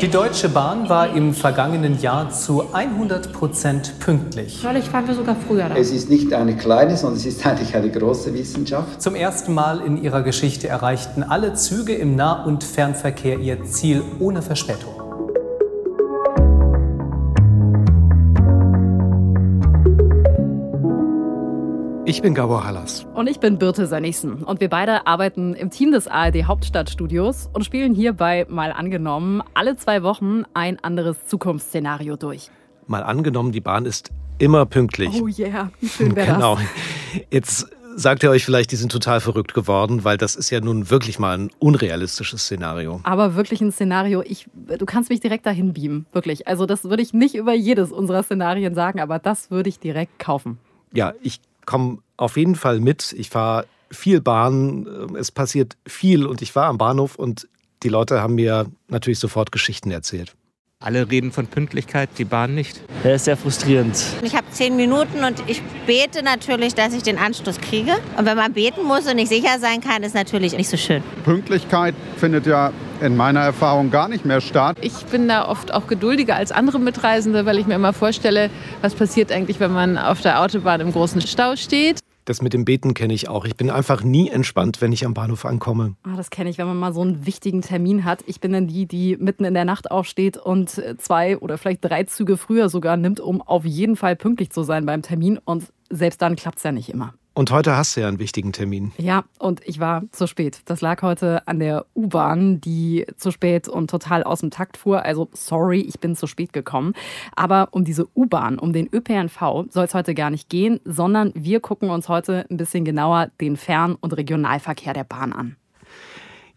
Die Deutsche Bahn war im vergangenen Jahr zu 100 Prozent pünktlich. Völlig waren wir sogar früher da. Es ist nicht eine kleine, sondern es ist eigentlich eine große Wissenschaft. Zum ersten Mal in ihrer Geschichte erreichten alle Züge im Nah- und Fernverkehr ihr Ziel ohne Verspätung. Ich bin Gabor Hallas. Und ich bin Birte Sönnigsen. Und wir beide arbeiten im Team des ARD Hauptstadtstudios und spielen hierbei mal angenommen alle zwei Wochen ein anderes Zukunftsszenario durch. Mal angenommen, die Bahn ist immer pünktlich. Oh yeah, wie schön wäre Genau. das. Jetzt sagt ihr euch vielleicht, die sind total verrückt geworden, weil das ist ja nun wirklich mal ein unrealistisches Szenario. Aber wirklich ein Szenario, ich, du kannst mich direkt dahin beamen. Wirklich. Also, das würde ich nicht über jedes unserer Szenarien sagen, aber das würde ich direkt kaufen. Ja, ich komme auf jeden Fall mit. Ich fahre viel Bahn, es passiert viel und ich war am Bahnhof und die Leute haben mir natürlich sofort Geschichten erzählt. Alle reden von Pünktlichkeit, die Bahn nicht. Das ist sehr frustrierend. Ich habe zehn Minuten und ich bete natürlich, dass ich den Anschluss kriege. Und wenn man beten muss und nicht sicher sein kann, ist natürlich nicht so schön. Pünktlichkeit findet ja in meiner Erfahrung gar nicht mehr statt. Ich bin da oft auch geduldiger als andere Mitreisende, weil ich mir immer vorstelle, was passiert eigentlich, wenn man auf der Autobahn im großen Stau steht. Das mit dem Beten kenne ich auch. Ich bin einfach nie entspannt, wenn ich am Bahnhof ankomme. Ah, das kenne ich, wenn man mal so einen wichtigen Termin hat. Ich bin dann die, die mitten in der Nacht aufsteht und zwei oder vielleicht drei Züge früher sogar nimmt, um auf jeden Fall pünktlich zu sein beim Termin. Und selbst dann klappt es ja nicht immer. Und heute hast du ja einen wichtigen Termin. Ja, und ich war zu spät. Das lag heute an der U-Bahn, die zu spät und total aus dem Takt fuhr. Also sorry, ich bin zu spät gekommen. Aber um diese U-Bahn, um den ÖPNV soll es heute gar nicht gehen, sondern wir gucken uns heute ein bisschen genauer den Fern- und Regionalverkehr der Bahn an.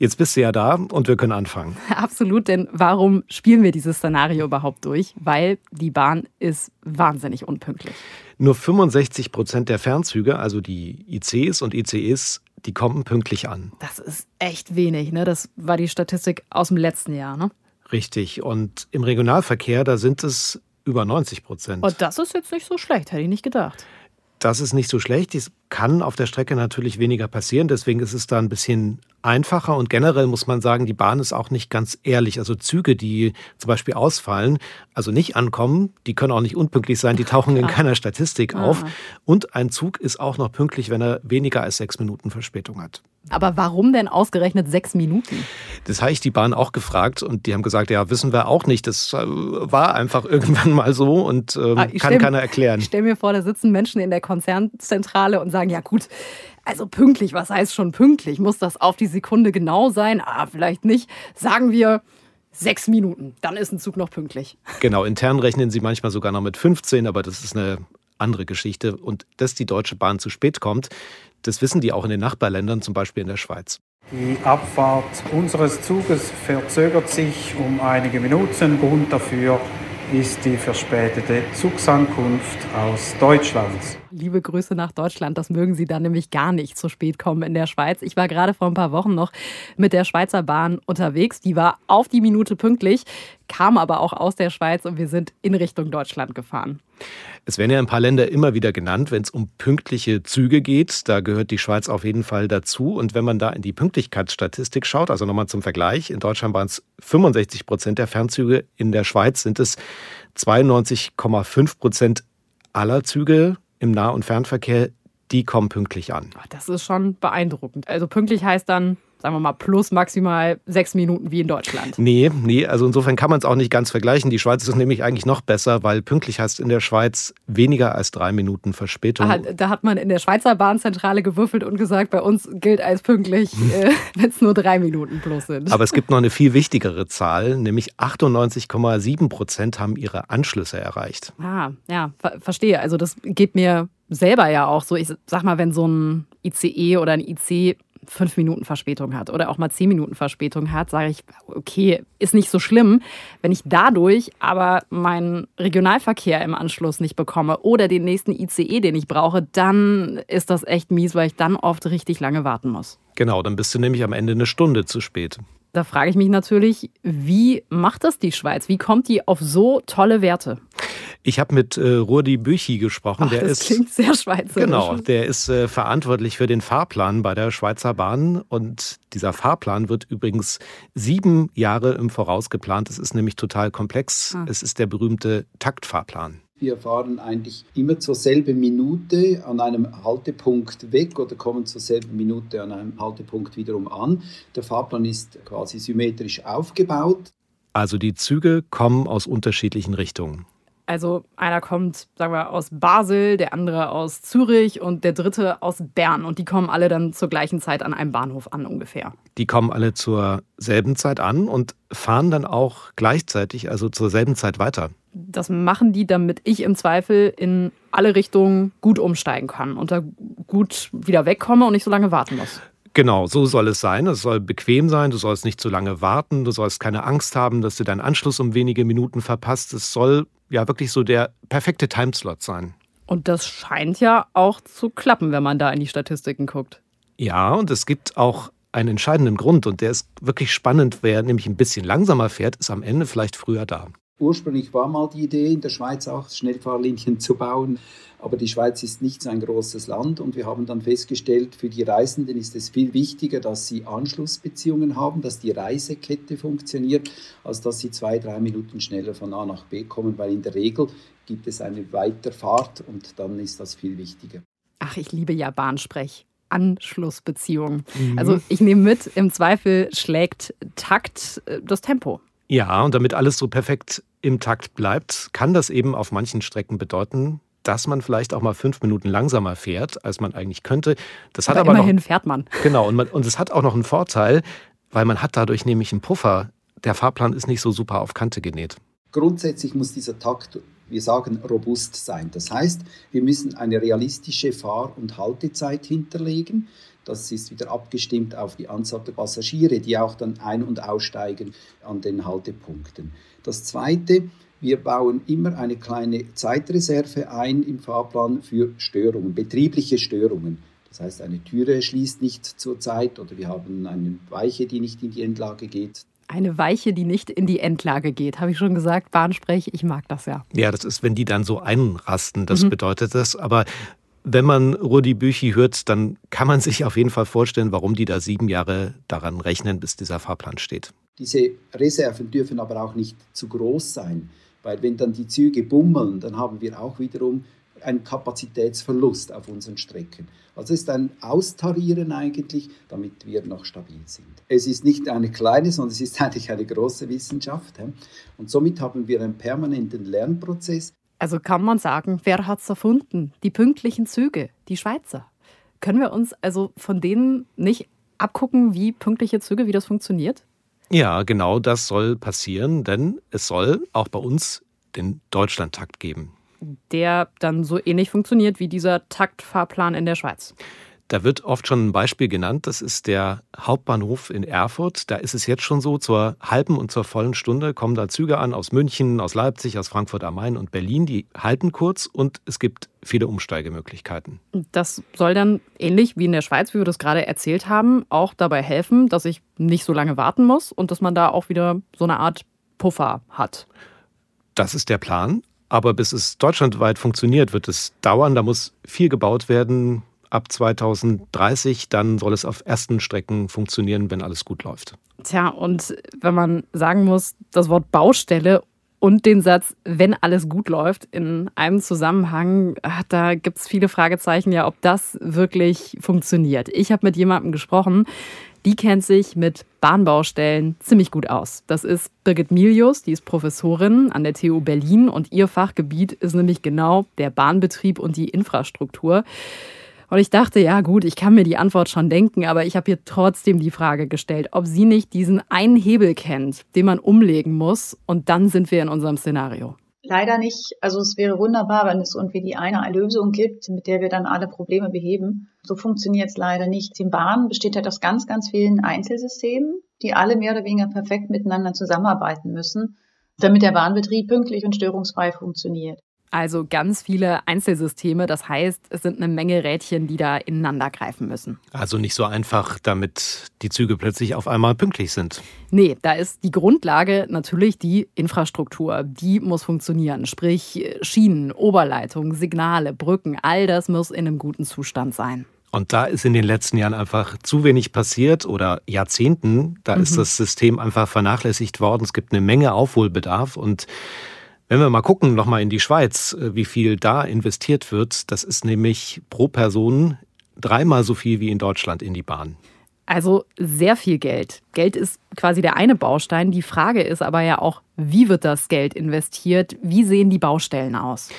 Jetzt bist du ja da und wir können anfangen. Absolut, denn warum spielen wir dieses Szenario überhaupt durch? Weil die Bahn ist wahnsinnig unpünktlich. Nur 65 Prozent der Fernzüge, also die ICs und ICEs, die kommen pünktlich an. Das ist echt wenig, ne? Das war die Statistik aus dem letzten Jahr, ne? Richtig. Und im Regionalverkehr, da sind es über 90 Prozent. Und das ist jetzt nicht so schlecht, hätte ich nicht gedacht. Das ist nicht so schlecht. Es kann auf der Strecke natürlich weniger passieren. Deswegen ist es da ein bisschen einfacher. Und generell muss man sagen, die Bahn ist auch nicht ganz ehrlich. Also Züge, die zum Beispiel ausfallen, also nicht ankommen, die können auch nicht unpünktlich sein. Die tauchen in keiner Statistik auf. Und ein Zug ist auch noch pünktlich, wenn er weniger als sechs Minuten Verspätung hat. Aber warum denn ausgerechnet sechs Minuten? Das habe ich die Bahn auch gefragt und die haben gesagt, ja, wissen wir auch nicht. Das äh, war einfach irgendwann mal so und ähm, Ah, kann keiner erklären. Ich stelle mir vor, da sitzen Menschen in der Konzernzentrale und sagen, ja gut, also pünktlich, was heißt schon pünktlich? Muss das auf die Sekunde genau sein? Ah, vielleicht nicht. Sagen wir sechs Minuten, dann ist ein Zug noch pünktlich. Genau, intern rechnen sie manchmal sogar noch mit 15, aber das ist eine andere Geschichte. Und dass die Deutsche Bahn zu spät kommt, das wissen die auch in den Nachbarländern, zum Beispiel in der Schweiz. Die Abfahrt unseres Zuges verzögert sich um einige Minuten. Grund dafür ist die verspätete Zugsankunft aus Deutschland. Liebe Grüße nach Deutschland. Das mögen Sie dann nämlich gar nicht zu spät kommen in der Schweiz. Ich war gerade vor ein paar Wochen noch mit der Schweizer Bahn unterwegs. Die war auf die Minute pünktlich, kam aber auch aus der Schweiz und wir sind in Richtung Deutschland gefahren. Es werden ja ein paar Länder immer wieder genannt, wenn es um pünktliche Züge geht. Da gehört die Schweiz auf jeden Fall dazu. Und wenn man da in die Pünktlichkeitsstatistik schaut, also nochmal zum Vergleich, in Deutschland waren es 65 Prozent der Fernzüge, in der Schweiz sind es 92,5 Prozent aller Züge im Nah- und Fernverkehr, die kommen pünktlich an. Das ist schon beeindruckend. Also pünktlich heißt dann, sagen wir mal, plus maximal sechs Minuten wie in Deutschland. Nee, nee, also insofern kann man es auch nicht ganz vergleichen. Die Schweiz ist nämlich eigentlich noch besser, weil pünktlich heißt in der Schweiz weniger als drei Minuten Verspätung. Ah, da hat man in der Schweizer Bahnzentrale gewürfelt und gesagt, bei uns gilt als pünktlich, äh, wenn es nur drei Minuten plus sind. Aber es gibt noch eine viel wichtigere Zahl, nämlich 98,7 Prozent haben ihre Anschlüsse erreicht. Ah, ja, ver verstehe. Also das geht mir selber ja auch so. Ich sag mal, wenn so ein ICE oder ein IC fünf Minuten Verspätung hat oder auch mal zehn Minuten Verspätung hat, sage ich, okay, ist nicht so schlimm. Wenn ich dadurch aber meinen Regionalverkehr im Anschluss nicht bekomme oder den nächsten ICE, den ich brauche, dann ist das echt mies, weil ich dann oft richtig lange warten muss. Genau, dann bist du nämlich am Ende eine Stunde zu spät. Da frage ich mich natürlich, wie macht das die Schweiz? Wie kommt die auf so tolle Werte? Ich habe mit äh, Rudi Büchi gesprochen. Ach, der das ist, klingt sehr schweizerisch. Genau, der ist äh, verantwortlich für den Fahrplan bei der Schweizer Bahn. Und dieser Fahrplan wird übrigens sieben Jahre im Voraus geplant. Es ist nämlich total komplex. Ah. Es ist der berühmte Taktfahrplan. Wir fahren eigentlich immer zur selben Minute an einem Haltepunkt weg oder kommen zur selben Minute an einem Haltepunkt wiederum an. Der Fahrplan ist quasi symmetrisch aufgebaut. Also die Züge kommen aus unterschiedlichen Richtungen. Also einer kommt, sagen wir, aus Basel, der andere aus Zürich und der dritte aus Bern. Und die kommen alle dann zur gleichen Zeit an einem Bahnhof an ungefähr. Die kommen alle zur selben Zeit an und fahren dann auch gleichzeitig, also zur selben Zeit weiter. Das machen die, damit ich im Zweifel in alle Richtungen gut umsteigen kann und da gut wieder wegkomme und nicht so lange warten muss. Genau, so soll es sein. Es soll bequem sein, du sollst nicht zu lange warten, du sollst keine Angst haben, dass du deinen Anschluss um wenige Minuten verpasst. Es soll ja wirklich so der perfekte Timeslot sein. Und das scheint ja auch zu klappen, wenn man da in die Statistiken guckt. Ja, und es gibt auch einen entscheidenden Grund und der ist wirklich spannend. Wer nämlich ein bisschen langsamer fährt, ist am Ende vielleicht früher da. Ursprünglich war mal die Idee, in der Schweiz auch Schnellfahrlinien zu bauen. Aber die Schweiz ist nicht so ein großes Land und wir haben dann festgestellt, für die Reisenden ist es viel wichtiger, dass sie Anschlussbeziehungen haben, dass die Reisekette funktioniert, als dass sie zwei, drei Minuten schneller von A nach B kommen, weil in der Regel gibt es eine Weiterfahrt und dann ist das viel wichtiger. Ach, ich liebe ja Bahnsprech. Anschlussbeziehung. Mhm. Also ich nehme mit, im Zweifel schlägt Takt äh, das Tempo. Ja, und damit alles so perfekt im Takt bleibt, kann das eben auf manchen Strecken bedeuten, dass man vielleicht auch mal fünf Minuten langsamer fährt, als man eigentlich könnte. Das hat aber, aber immerhin noch, fährt man. Genau, und, man, und es hat auch noch einen Vorteil, weil man hat dadurch nämlich einen Puffer. Der Fahrplan ist nicht so super auf Kante genäht. Grundsätzlich muss dieser Takt, wir sagen, robust sein. Das heißt, wir müssen eine realistische Fahr- und Haltezeit hinterlegen. Das ist wieder abgestimmt auf die Anzahl der Passagiere, die auch dann ein- und aussteigen an den Haltepunkten. Das Zweite, wir bauen immer eine kleine Zeitreserve ein im Fahrplan für Störungen, betriebliche Störungen. Das heißt, eine Türe schließt nicht zur Zeit oder wir haben eine Weiche, die nicht in die Endlage geht. Eine Weiche, die nicht in die Endlage geht, habe ich schon gesagt. Bahnsprech, ich mag das ja. Ja, das ist, wenn die dann so einrasten, das mhm. bedeutet das. Aber wenn man Rudi Büchi hört, dann kann man sich auf jeden Fall vorstellen, warum die da sieben Jahre daran rechnen, bis dieser Fahrplan steht. Diese Reserven dürfen aber auch nicht zu groß sein. Weil wenn dann die Züge bummeln, dann haben wir auch wiederum einen Kapazitätsverlust auf unseren Strecken. Also es ist ein Austarieren eigentlich, damit wir noch stabil sind. Es ist nicht eine kleine, sondern es ist eigentlich eine große Wissenschaft. Und somit haben wir einen permanenten Lernprozess. Also kann man sagen, wer hat es erfunden? Die pünktlichen Züge, die Schweizer. Können wir uns also von denen nicht abgucken, wie pünktliche Züge, wie das funktioniert? Ja, genau das soll passieren, denn es soll auch bei uns den Deutschlandtakt geben. Der dann so ähnlich funktioniert wie dieser Taktfahrplan in der Schweiz. Da wird oft schon ein Beispiel genannt. Das ist der Hauptbahnhof in Erfurt. Da ist es jetzt schon so, zur halben und zur vollen Stunde kommen da Züge an aus München, aus Leipzig, aus Frankfurt am Main und Berlin. Die halten kurz und es gibt viele Umsteigemöglichkeiten. Das soll dann ähnlich wie in der Schweiz, wie wir das gerade erzählt haben, auch dabei helfen, dass ich nicht so lange warten muss und dass man da auch wieder so eine Art Puffer hat. Das ist der Plan. Aber bis es deutschlandweit funktioniert, wird es dauern. Da muss viel gebaut werden ab 2030, dann soll es auf ersten Strecken funktionieren, wenn alles gut läuft. Tja, und wenn man sagen muss, das Wort Baustelle und den Satz, wenn alles gut läuft, in einem Zusammenhang, da gibt es viele Fragezeichen, ja, ob das wirklich funktioniert. Ich habe mit jemandem gesprochen, die kennt sich mit Bahnbaustellen ziemlich gut aus. Das ist Birgit Milius, die ist Professorin an der TU Berlin und ihr Fachgebiet ist nämlich genau der Bahnbetrieb und die Infrastruktur. Und ich dachte, ja gut, ich kann mir die Antwort schon denken, aber ich habe ihr trotzdem die Frage gestellt, ob sie nicht diesen einen Hebel kennt, den man umlegen muss. Und dann sind wir in unserem Szenario. Leider nicht. Also es wäre wunderbar, wenn es irgendwie die eine Lösung gibt, mit der wir dann alle Probleme beheben. So funktioniert es leider nicht. Die Bahn besteht halt aus ganz, ganz vielen Einzelsystemen, die alle mehr oder weniger perfekt miteinander zusammenarbeiten müssen, damit der Bahnbetrieb pünktlich und störungsfrei funktioniert. Also ganz viele Einzelsysteme. Das heißt, es sind eine Menge Rädchen, die da ineinander greifen müssen. Also nicht so einfach, damit die Züge plötzlich auf einmal pünktlich sind. Nee, da ist die Grundlage natürlich die Infrastruktur. Die muss funktionieren. Sprich Schienen, Oberleitungen, Signale, Brücken. All das muss in einem guten Zustand sein. Und da ist in den letzten Jahren einfach zu wenig passiert oder Jahrzehnten. Da mhm. ist das System einfach vernachlässigt worden. Es gibt eine Menge Aufholbedarf und wenn wir mal gucken, nochmal in die Schweiz, äh, wie viel da investiert wird, das ist nämlich pro Person dreimal so viel wie in Deutschland in die Bahn. Also sehr viel Geld. Geld ist quasi der eine Baustein. Die Frage ist aber ja auch, wie wird das Geld investiert? Wie sehen die Baustellen aus?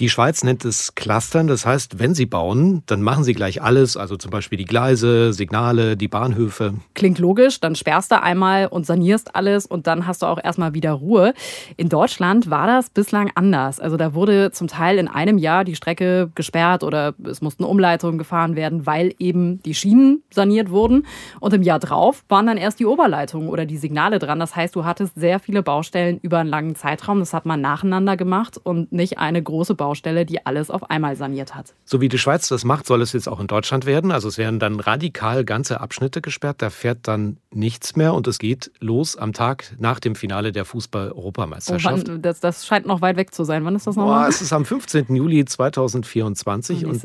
Die Schweiz nennt es Clustern. Das heißt, wenn sie bauen, dann machen sie gleich alles, also zum Beispiel die Gleise, Signale, die Bahnhöfe. Klingt logisch, dann sperrst du einmal und sanierst alles und dann hast du auch erstmal wieder Ruhe. In Deutschland war das bislang anders. Also da wurde zum Teil in einem Jahr die Strecke gesperrt oder es mussten Umleitungen gefahren werden, weil eben die Schienen saniert wurden. Und im Jahr drauf waren dann erst die Oberleitungen oder die Signale dran. Das heißt, du hattest sehr viele Baustellen über einen langen Zeitraum. Das hat man nacheinander gemacht und nicht eine große Baustelle, die alles auf einmal saniert hat. So wie die Schweiz das macht, soll es jetzt auch in Deutschland werden. Also es werden dann radikal ganze Abschnitte gesperrt. Da fährt dann nichts mehr und es geht los am Tag nach dem Finale der Fußball-Europameisterschaft. Oh, das, das, scheint noch weit weg zu sein. Wann ist das nochmal? Oh, es ist am 15. Juli 2024 und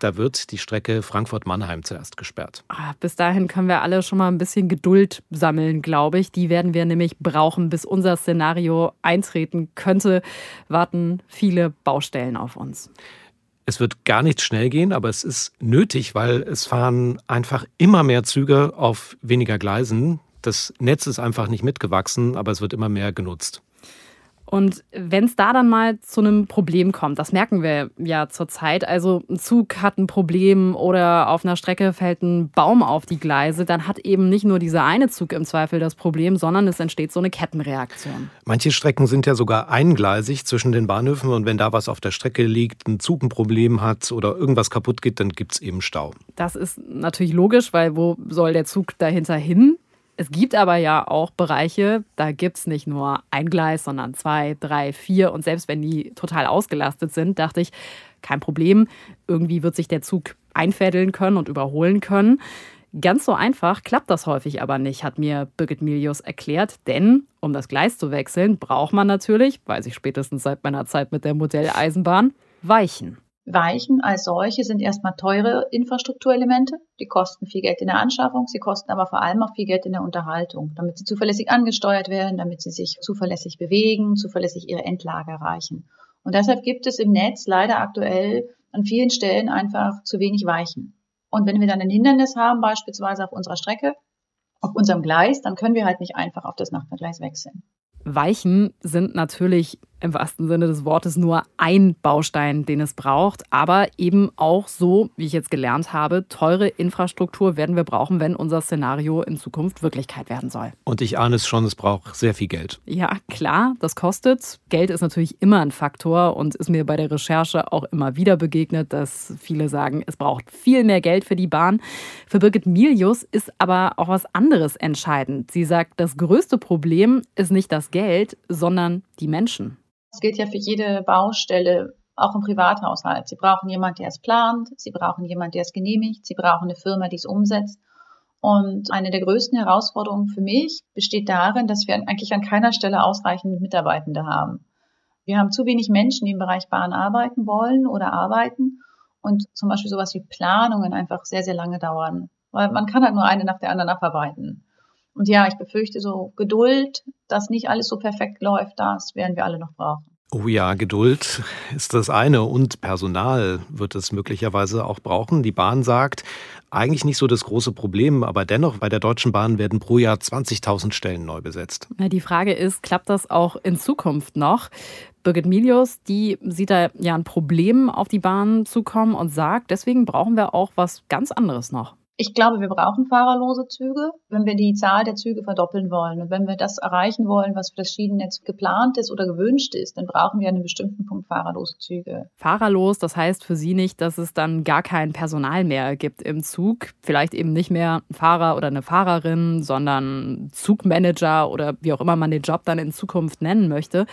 da wird die Strecke Frankfurt-Mannheim zuerst gesperrt. Ah, bis dahin können wir alle schon mal ein bisschen Geduld sammeln, glaube ich. Die werden wir nämlich brauchen, bis unser Szenario eintreten könnte. Warten viele Baustellen auf uns. Es wird gar nicht schnell gehen, aber es ist nötig, weil es fahren einfach immer mehr Züge auf weniger Gleisen. Das Netz ist einfach nicht mitgewachsen, aber es wird immer mehr genutzt. Und wenn es da dann mal zu einem Problem kommt, das merken wir ja zurzeit, also ein Zug hat ein Problem oder auf einer Strecke fällt ein Baum auf die Gleise, dann hat eben nicht nur dieser eine Zug im Zweifel das Problem, sondern es entsteht so eine Kettenreaktion. Manche Strecken sind ja sogar eingleisig zwischen den Bahnhöfen und wenn da was auf der Strecke liegt, ein Zug ein Problem hat oder irgendwas kaputt geht, dann gibt es eben Stau. Das ist natürlich logisch, weil wo soll der Zug dahinter hin? Es gibt aber ja auch Bereiche, da gibt es nicht nur ein Gleis, sondern zwei, drei, vier. Und selbst wenn die total ausgelastet sind, dachte ich, kein Problem, irgendwie wird sich der Zug einfädeln können und überholen können. Ganz so einfach klappt das häufig aber nicht, hat mir Birgit Milius erklärt. Denn um das Gleis zu wechseln, braucht man natürlich, weiß ich spätestens seit meiner Zeit mit der Modelleisenbahn, Weichen. Weichen als solche sind erstmal teure Infrastrukturelemente. Die kosten viel Geld in der Anschaffung, sie kosten aber vor allem auch viel Geld in der Unterhaltung, damit sie zuverlässig angesteuert werden, damit sie sich zuverlässig bewegen, zuverlässig ihre Endlage erreichen. Und deshalb gibt es im Netz leider aktuell an vielen Stellen einfach zu wenig Weichen. Und wenn wir dann ein Hindernis haben, beispielsweise auf unserer Strecke, auf unserem Gleis, dann können wir halt nicht einfach auf das Nachbargleis wechseln. Weichen sind natürlich im wahrsten Sinne des Wortes nur ein Baustein, den es braucht, aber eben auch so, wie ich jetzt gelernt habe, teure Infrastruktur werden wir brauchen, wenn unser Szenario in Zukunft Wirklichkeit werden soll. Und ich ahne es schon, es braucht sehr viel Geld. Ja, klar, das kostet. Geld ist natürlich immer ein Faktor und ist mir bei der Recherche auch immer wieder begegnet, dass viele sagen, es braucht viel mehr Geld für die Bahn. Für Birgit Milius ist aber auch was anderes entscheidend. Sie sagt, das größte Problem ist nicht das Geld, sondern die Menschen. Das gilt ja für jede Baustelle, auch im Privathaushalt. Sie brauchen jemanden, der es plant, sie brauchen jemanden, der es genehmigt, sie brauchen eine Firma, die es umsetzt. Und eine der größten Herausforderungen für mich besteht darin, dass wir eigentlich an keiner Stelle ausreichend Mitarbeitende haben. Wir haben zu wenig Menschen, die im Bereich Bahn arbeiten wollen oder arbeiten und zum Beispiel sowas wie Planungen einfach sehr, sehr lange dauern. Weil man kann halt nur eine nach der anderen abarbeiten. Und ja, ich befürchte so Geduld, dass nicht alles so perfekt läuft, das werden wir alle noch brauchen. Oh ja, Geduld ist das eine und Personal wird es möglicherweise auch brauchen. Die Bahn sagt, eigentlich nicht so das große Problem, aber dennoch bei der Deutschen Bahn werden pro Jahr 20.000 Stellen neu besetzt. Die Frage ist, klappt das auch in Zukunft noch? Birgit Milius, die sieht da ja ein Problem auf die Bahn zukommen und sagt, deswegen brauchen wir auch was ganz anderes noch. Ich glaube, wir brauchen fahrerlose Züge, wenn wir die Zahl der Züge verdoppeln wollen. Und wenn wir das erreichen wollen, was für das Schienennetz geplant ist oder gewünscht ist, dann brauchen wir an einem bestimmten Punkt fahrerlose Züge. Fahrerlos, das heißt für Sie nicht, dass es dann gar kein Personal mehr gibt im Zug. Vielleicht eben nicht mehr ein Fahrer oder eine Fahrerin, sondern Zugmanager oder wie auch immer man den Job dann in Zukunft nennen möchte.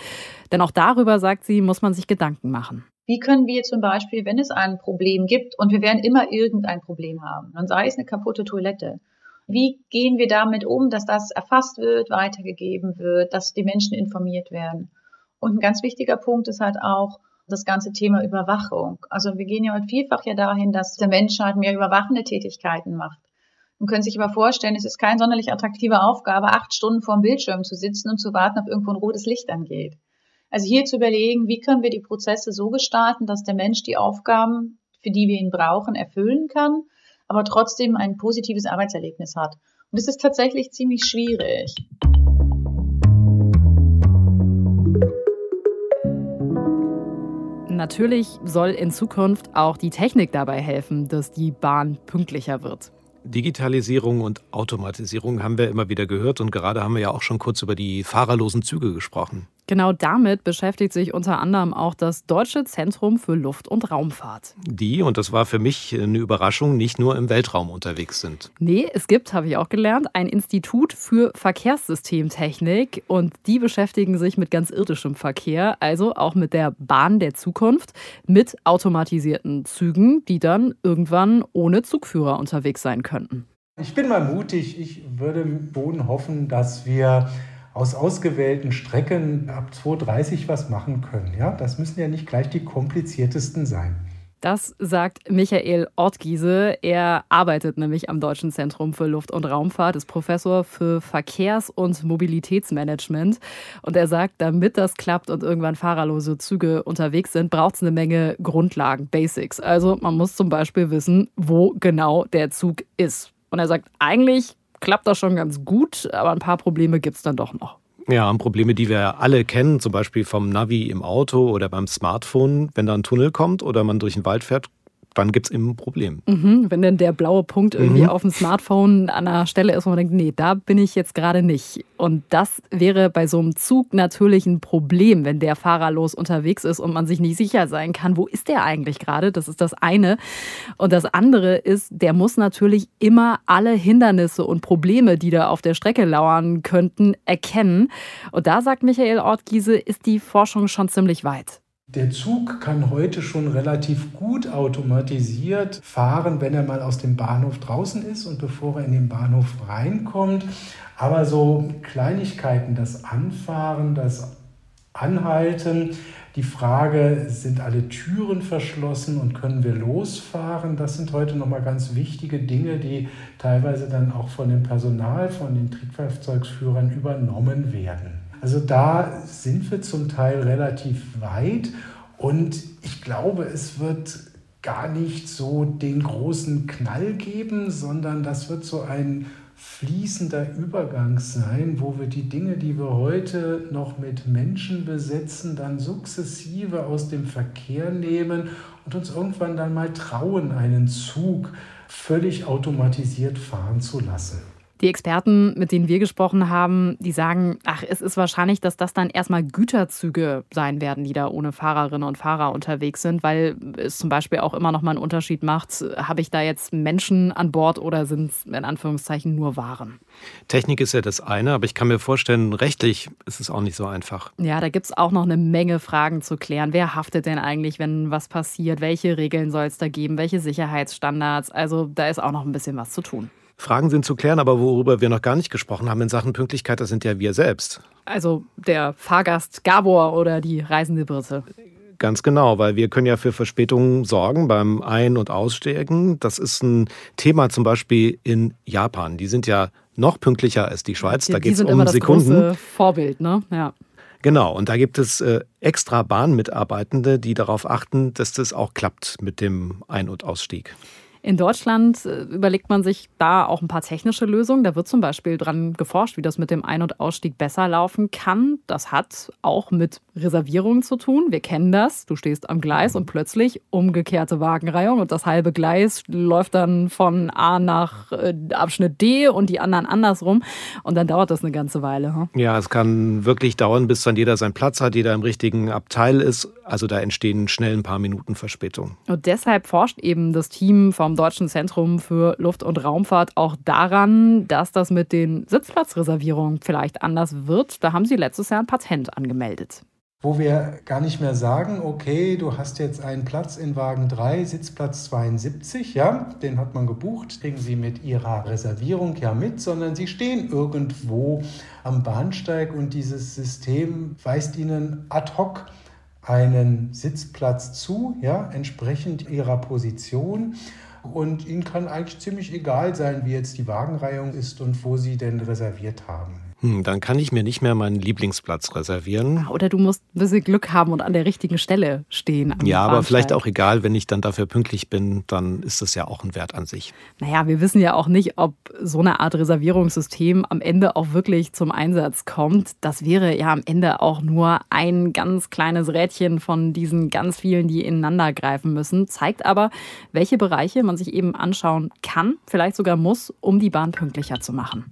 Denn auch darüber, sagt sie, muss man sich Gedanken machen. Wie können wir zum Beispiel, wenn es ein Problem gibt, und wir werden immer irgendein Problem haben, dann sei es eine kaputte Toilette, wie gehen wir damit um, dass das erfasst wird, weitergegeben wird, dass die Menschen informiert werden? Und ein ganz wichtiger Punkt ist halt auch das ganze Thema Überwachung. Also wir gehen ja heute vielfach ja dahin, dass der Mensch halt mehr überwachende Tätigkeiten macht. Man können sich aber vorstellen, es ist keine sonderlich attraktive Aufgabe, acht Stunden vor dem Bildschirm zu sitzen und zu warten, ob irgendwo ein rotes Licht angeht. Also hier zu überlegen, wie können wir die Prozesse so gestalten, dass der Mensch die Aufgaben, für die wir ihn brauchen, erfüllen kann, aber trotzdem ein positives Arbeitserlebnis hat. Und das ist tatsächlich ziemlich schwierig. Natürlich soll in Zukunft auch die Technik dabei helfen, dass die Bahn pünktlicher wird. Digitalisierung und Automatisierung haben wir immer wieder gehört und gerade haben wir ja auch schon kurz über die fahrerlosen Züge gesprochen. Genau damit beschäftigt sich unter anderem auch das Deutsche Zentrum für Luft- und Raumfahrt. Die, und das war für mich eine Überraschung, nicht nur im Weltraum unterwegs sind. Nee, es gibt, habe ich auch gelernt, ein Institut für Verkehrssystemtechnik und die beschäftigen sich mit ganz irdischem Verkehr, also auch mit der Bahn der Zukunft, mit automatisierten Zügen, die dann irgendwann ohne Zugführer unterwegs sein könnten. Ich bin mal mutig. Ich würde im Boden hoffen, dass wir aus ausgewählten Strecken ab 2.30 was machen können. Ja, das müssen ja nicht gleich die kompliziertesten sein. Das sagt Michael Ortgiese. Er arbeitet nämlich am Deutschen Zentrum für Luft- und Raumfahrt, ist Professor für Verkehrs- und Mobilitätsmanagement. Und er sagt, damit das klappt und irgendwann fahrerlose Züge unterwegs sind, braucht es eine Menge Grundlagen, Basics. Also man muss zum Beispiel wissen, wo genau der Zug ist. Und er sagt, eigentlich klappt das schon ganz gut, aber ein paar Probleme gibt es dann doch noch. Ja, Probleme, die wir alle kennen, zum Beispiel vom Navi im Auto oder beim Smartphone, wenn da ein Tunnel kommt oder man durch den Wald fährt, dann gibt es eben ein Problem. Mhm, wenn denn der blaue Punkt irgendwie mhm. auf dem Smartphone an einer Stelle ist, wo man denkt, nee, da bin ich jetzt gerade nicht. Und das wäre bei so einem Zug natürlich ein Problem, wenn der fahrerlos unterwegs ist und man sich nicht sicher sein kann, wo ist der eigentlich gerade? Das ist das eine. Und das andere ist, der muss natürlich immer alle Hindernisse und Probleme, die da auf der Strecke lauern könnten, erkennen. Und da sagt Michael Ortgiese, ist die Forschung schon ziemlich weit. Der Zug kann heute schon relativ gut automatisiert fahren, wenn er mal aus dem Bahnhof draußen ist und bevor er in den Bahnhof reinkommt. Aber so Kleinigkeiten, das Anfahren, das Anhalten, die Frage, sind alle Türen verschlossen und können wir losfahren? Das sind heute nochmal ganz wichtige Dinge, die teilweise dann auch von dem Personal, von den Triebfahrzeugsführern übernommen werden. Also da sind wir zum Teil relativ weit und ich glaube, es wird gar nicht so den großen Knall geben, sondern das wird so ein fließender Übergang sein, wo wir die Dinge, die wir heute noch mit Menschen besetzen, dann sukzessive aus dem Verkehr nehmen und uns irgendwann dann mal trauen, einen Zug völlig automatisiert fahren zu lassen. Die Experten, mit denen wir gesprochen haben, die sagen, ach, es ist wahrscheinlich, dass das dann erstmal Güterzüge sein werden, die da ohne Fahrerinnen und Fahrer unterwegs sind, weil es zum Beispiel auch immer noch mal einen Unterschied macht, habe ich da jetzt Menschen an Bord oder sind es in Anführungszeichen nur Waren? Technik ist ja das eine, aber ich kann mir vorstellen, rechtlich ist es auch nicht so einfach. Ja, da gibt es auch noch eine Menge Fragen zu klären. Wer haftet denn eigentlich, wenn was passiert? Welche Regeln soll es da geben? Welche Sicherheitsstandards? Also da ist auch noch ein bisschen was zu tun. Fragen sind zu klären, aber worüber wir noch gar nicht gesprochen haben in Sachen Pünktlichkeit, das sind ja wir selbst. Also der Fahrgast Gabor oder die reisende Birte. Ganz genau, weil wir können ja für Verspätungen sorgen beim Ein- und Aussteigen. Das ist ein Thema zum Beispiel in Japan. Die sind ja noch pünktlicher als die Schweiz. Die, da geht es um das Sekunden. Große Vorbild, ne? Ja. Genau, und da gibt es äh, extra Bahnmitarbeitende, die darauf achten, dass das auch klappt mit dem Ein- und Ausstieg. In Deutschland äh, überlegt man sich da auch ein paar technische Lösungen. Da wird zum Beispiel dran geforscht, wie das mit dem Ein- und Ausstieg besser laufen kann. Das hat auch mit Reservierungen zu tun. Wir kennen das. Du stehst am Gleis und plötzlich umgekehrte Wagenreihung und das halbe Gleis läuft dann von A nach äh, Abschnitt D und die anderen andersrum. Und dann dauert das eine ganze Weile. Ja, es kann wirklich dauern, bis dann jeder seinen Platz hat, jeder im richtigen Abteil ist. Also da entstehen schnell ein paar Minuten Verspätung. Und deshalb forscht eben das Team vom Deutschen Zentrum für Luft- und Raumfahrt auch daran, dass das mit den Sitzplatzreservierungen vielleicht anders wird. Da haben sie letztes Jahr ein Patent angemeldet. Wo wir gar nicht mehr sagen, okay, du hast jetzt einen Platz in Wagen 3, Sitzplatz 72, ja, den hat man gebucht, kriegen Sie mit Ihrer Reservierung ja mit, sondern Sie stehen irgendwo am Bahnsteig und dieses System weist Ihnen ad hoc einen Sitzplatz zu, ja, entsprechend Ihrer Position. Und Ihnen kann eigentlich ziemlich egal sein, wie jetzt die Wagenreihung ist und wo Sie denn reserviert haben. Hm, dann kann ich mir nicht mehr meinen Lieblingsplatz reservieren. Oder du musst ein bisschen Glück haben und an der richtigen Stelle stehen. Ja, aber vielleicht auch egal, wenn ich dann dafür pünktlich bin, dann ist das ja auch ein Wert an sich. Naja, wir wissen ja auch nicht, ob so eine Art Reservierungssystem am Ende auch wirklich zum Einsatz kommt. Das wäre ja am Ende auch nur ein ganz kleines Rädchen von diesen ganz vielen, die ineinander greifen müssen. Zeigt aber, welche Bereiche man sich eben anschauen kann, vielleicht sogar muss, um die Bahn pünktlicher zu machen.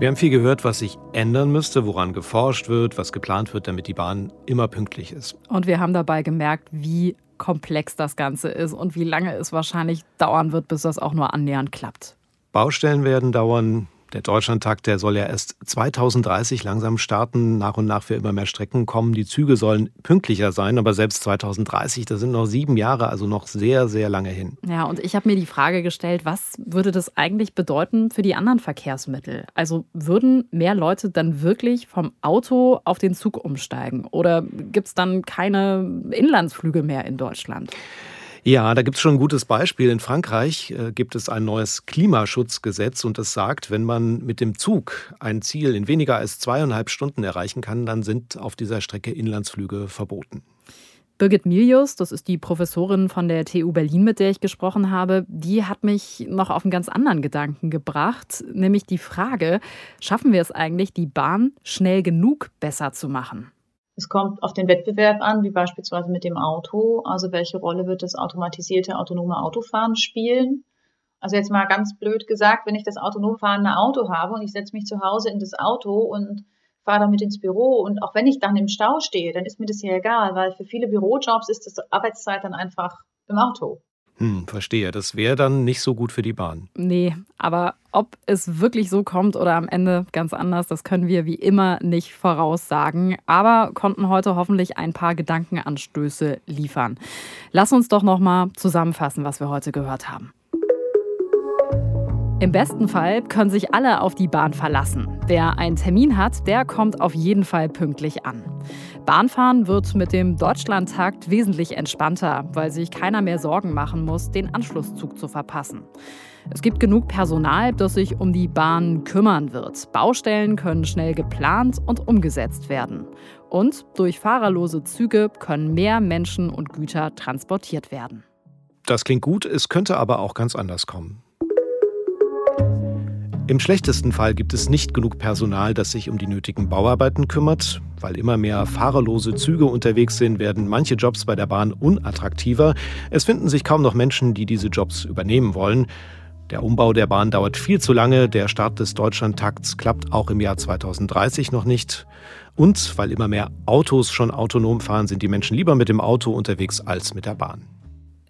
Wir haben viel gehört, was sich ändern müsste, woran geforscht wird, was geplant wird, damit die Bahn immer pünktlich ist. Und wir haben dabei gemerkt, wie komplex das Ganze ist und wie lange es wahrscheinlich dauern wird, bis das auch nur annähernd klappt. Baustellen werden dauern, der Deutschlandtakt, der soll ja erst 2030 langsam starten, nach und nach für immer mehr Strecken kommen. Die Züge sollen pünktlicher sein, aber selbst 2030, das sind noch sieben Jahre, also noch sehr, sehr lange hin. Ja, und ich habe mir die Frage gestellt, was würde das eigentlich bedeuten für die anderen Verkehrsmittel? Also würden mehr Leute dann wirklich vom Auto auf den Zug umsteigen? Oder gibt es dann keine Inlandsflüge mehr in Deutschland? Ja, da gibt es schon ein gutes Beispiel. In Frankreich äh, gibt es ein neues Klimaschutzgesetz und das sagt, wenn man mit dem Zug ein Ziel in weniger als zweieinhalb Stunden erreichen kann, dann sind auf dieser Strecke Inlandsflüge verboten. Birgit Milius, das ist die Professorin von der TU Berlin, mit der ich gesprochen habe, die hat mich noch auf einen ganz anderen Gedanken gebracht, nämlich die Frage, schaffen wir es eigentlich, die Bahn schnell genug besser zu machen? Es kommt auf den Wettbewerb an, wie beispielsweise mit dem Auto. Also welche Rolle wird das automatisierte autonome Autofahren spielen? Also jetzt mal ganz blöd gesagt, wenn ich das autonom fahrende Auto habe und ich setze mich zu Hause in das Auto und fahre damit ins Büro und auch wenn ich dann im Stau stehe, dann ist mir das ja egal, weil für viele Bürojobs ist das Arbeitszeit dann einfach im Auto. Hm, verstehe. Das wäre dann nicht so gut für die Bahn. Nee, aber ob es wirklich so kommt oder am Ende ganz anders, das können wir wie immer nicht voraussagen. Aber konnten heute hoffentlich ein paar Gedankenanstöße liefern. Lass uns doch nochmal zusammenfassen, was wir heute gehört haben. Im besten Fall können sich alle auf die Bahn verlassen. Wer einen Termin hat, der kommt auf jeden Fall pünktlich an. Bahnfahren wird mit dem Deutschlandtakt wesentlich entspannter, weil sich keiner mehr Sorgen machen muss, den Anschlusszug zu verpassen. Es gibt genug Personal, das sich um die Bahn kümmern wird. Baustellen können schnell geplant und umgesetzt werden. Und durch fahrerlose Züge können mehr Menschen und Güter transportiert werden. Das klingt gut, es könnte aber auch ganz anders kommen. Im schlechtesten Fall gibt es nicht genug Personal, das sich um die nötigen Bauarbeiten kümmert. Weil immer mehr fahrerlose Züge unterwegs sind, werden manche Jobs bei der Bahn unattraktiver. Es finden sich kaum noch Menschen, die diese Jobs übernehmen wollen. Der Umbau der Bahn dauert viel zu lange. Der Start des Deutschlandtakts klappt auch im Jahr 2030 noch nicht. Und weil immer mehr Autos schon autonom fahren, sind die Menschen lieber mit dem Auto unterwegs als mit der Bahn.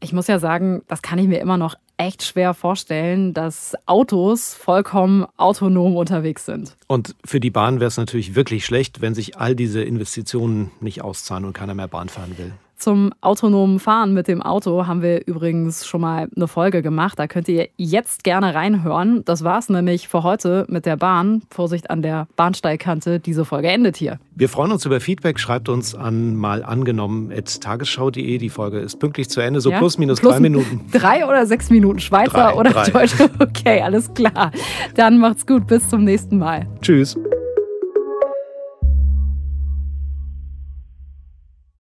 Ich muss ja sagen, das kann ich mir immer noch echt schwer vorstellen, dass Autos vollkommen autonom unterwegs sind. Und für die Bahn wäre es natürlich wirklich schlecht, wenn sich all diese Investitionen nicht auszahlen und keiner mehr Bahn fahren will. Zum autonomen Fahren mit dem Auto haben wir übrigens schon mal eine Folge gemacht. Da könnt ihr jetzt gerne reinhören. Das war es nämlich für heute mit der Bahn. Vorsicht an der Bahnsteigkante. Diese Folge endet hier. Wir freuen uns über Feedback. Schreibt uns an mal angenommen tagesschau.de. Die Folge ist pünktlich zu Ende, so ja? plus minus plus drei Minuten. Drei oder sechs Minuten Schweizer drei, oder drei. Deutsche? Okay, alles klar. Dann macht's gut. Bis zum nächsten Mal. Tschüss.